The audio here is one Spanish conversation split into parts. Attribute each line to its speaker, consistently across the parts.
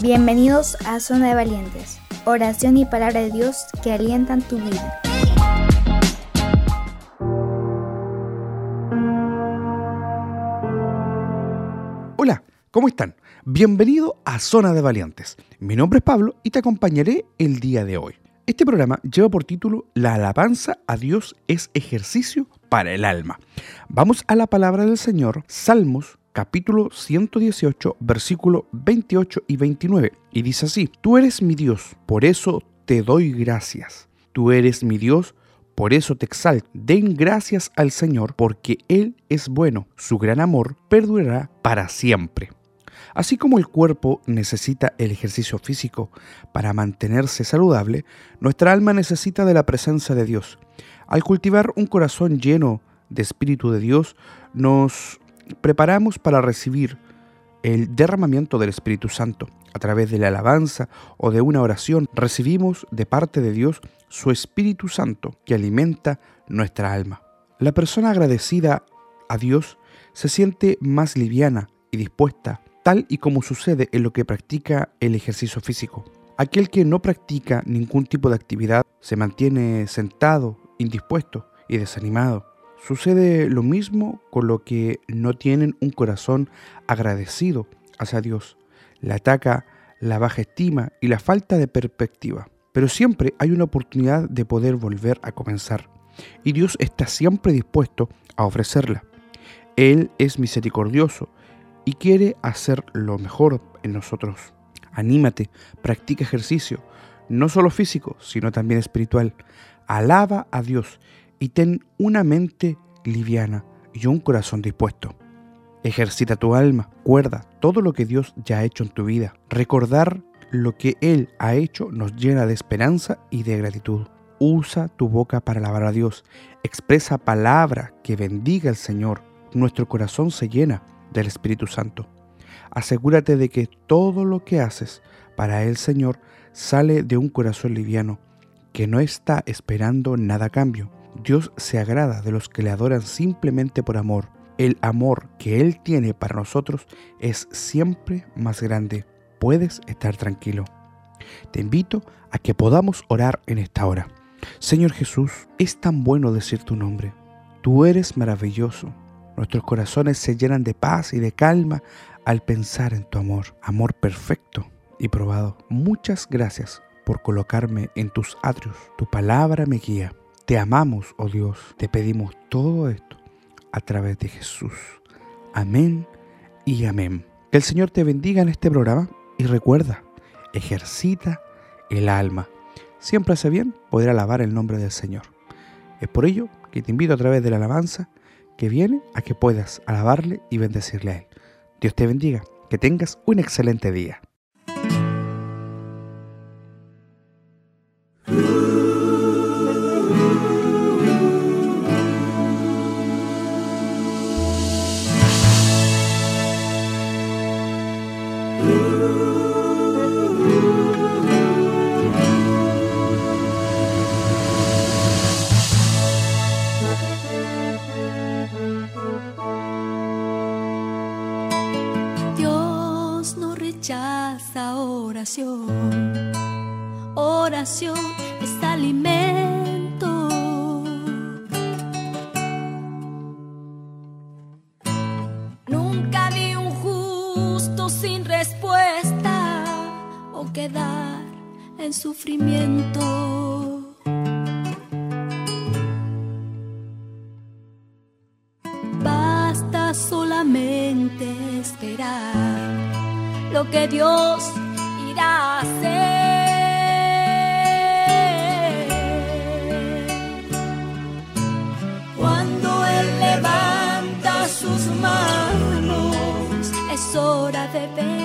Speaker 1: Bienvenidos a Zona de Valientes, oración y palabra de Dios que alientan tu vida.
Speaker 2: Hola, ¿cómo están? Bienvenido a Zona de Valientes. Mi nombre es Pablo y te acompañaré el día de hoy. Este programa lleva por título La alabanza a Dios es ejercicio para el alma. Vamos a la palabra del Señor, Salmos capítulo 118, versículo 28 y 29. Y dice así, Tú eres mi Dios, por eso te doy gracias. Tú eres mi Dios, por eso te exalto. Den gracias al Señor, porque Él es bueno. Su gran amor perdurará para siempre. Así como el cuerpo necesita el ejercicio físico para mantenerse saludable, nuestra alma necesita de la presencia de Dios. Al cultivar un corazón lleno de Espíritu de Dios, nos preparamos para recibir el derramamiento del Espíritu Santo. A través de la alabanza o de una oración recibimos de parte de Dios su Espíritu Santo que alimenta nuestra alma. La persona agradecida a Dios se siente más liviana y dispuesta, tal y como sucede en lo que practica el ejercicio físico. Aquel que no practica ningún tipo de actividad se mantiene sentado, indispuesto y desanimado. Sucede lo mismo con lo que no tienen un corazón agradecido hacia Dios. Le ataca la baja estima y la falta de perspectiva. Pero siempre hay una oportunidad de poder volver a comenzar. Y Dios está siempre dispuesto a ofrecerla. Él es misericordioso y quiere hacer lo mejor en nosotros. Anímate, practica ejercicio, no solo físico, sino también espiritual. Alaba a Dios y ten una mente liviana y un corazón dispuesto. Ejercita tu alma, cuerda todo lo que Dios ya ha hecho en tu vida. Recordar lo que Él ha hecho nos llena de esperanza y de gratitud. Usa tu boca para alabar a Dios. Expresa palabra que bendiga al Señor. Nuestro corazón se llena del Espíritu Santo. Asegúrate de que todo lo que haces para el Señor sale de un corazón liviano, que no está esperando nada a cambio, Dios se agrada de los que le adoran simplemente por amor. El amor que Él tiene para nosotros es siempre más grande. Puedes estar tranquilo. Te invito a que podamos orar en esta hora. Señor Jesús, es tan bueno decir tu nombre. Tú eres maravilloso. Nuestros corazones se llenan de paz y de calma al pensar en tu amor, amor perfecto y probado. Muchas gracias por colocarme en tus atrios. Tu palabra me guía. Te amamos, oh Dios. Te pedimos todo esto a través de Jesús. Amén y amén. Que el Señor te bendiga en este programa y recuerda, ejercita el alma. Siempre hace bien poder alabar el nombre del Señor. Es por ello que te invito a través de la alabanza que viene a que puedas alabarle y bendecirle a Él. Dios te bendiga, que tengas un excelente día.
Speaker 3: Oración, oración es alimento. Nunca vi un justo sin respuesta o quedar en sufrimiento. Basta solamente esperar lo que Dios Cuando Él levanta sus manos, es hora de vencer.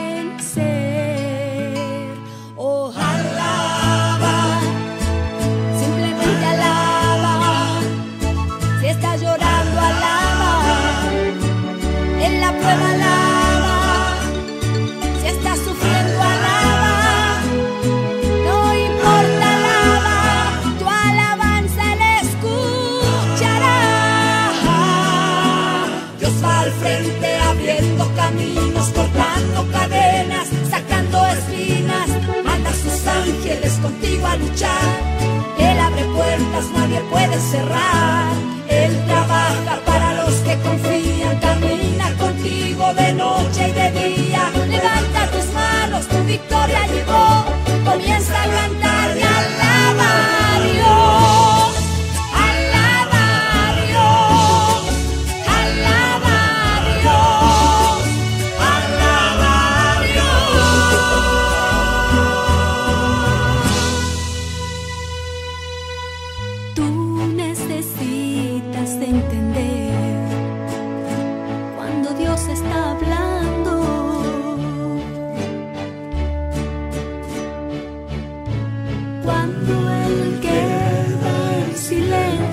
Speaker 3: cerrar.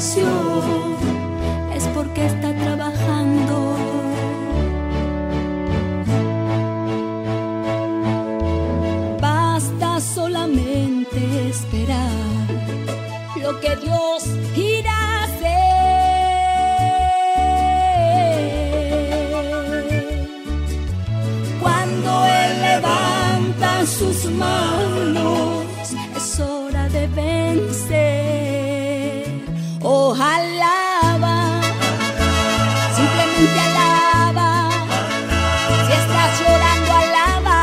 Speaker 3: silêncio. Simplemente alaba. Si estás llorando, alaba.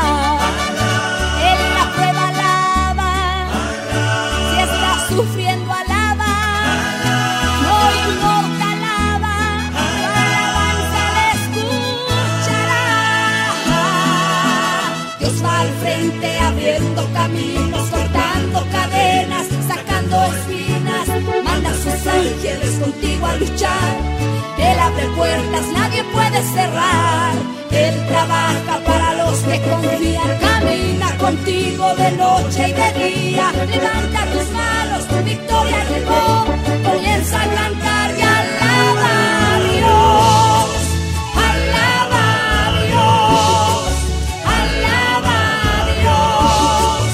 Speaker 3: En la prueba, alaba. Si estás sufriendo, alaba. No importa, alaba. Tu alabanza le escuchará. Dios va al frente abriendo caminos, cerrar. Él trabaja para los que confían. Camina contigo de noche y de día. Levanta tus manos, tu victoria llegó. Comienza a cantar y alaba a Dios. Alaba a Dios. Alaba a Dios.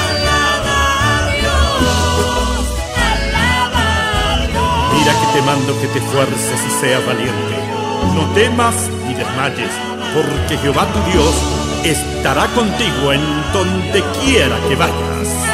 Speaker 3: Alaba a Dios. Alaba a Dios.
Speaker 4: Mira que te mando que te esfuerces y seas valiente. No temas ni desmayes, porque Jehová tu Dios estará contigo en donde quiera que vayas.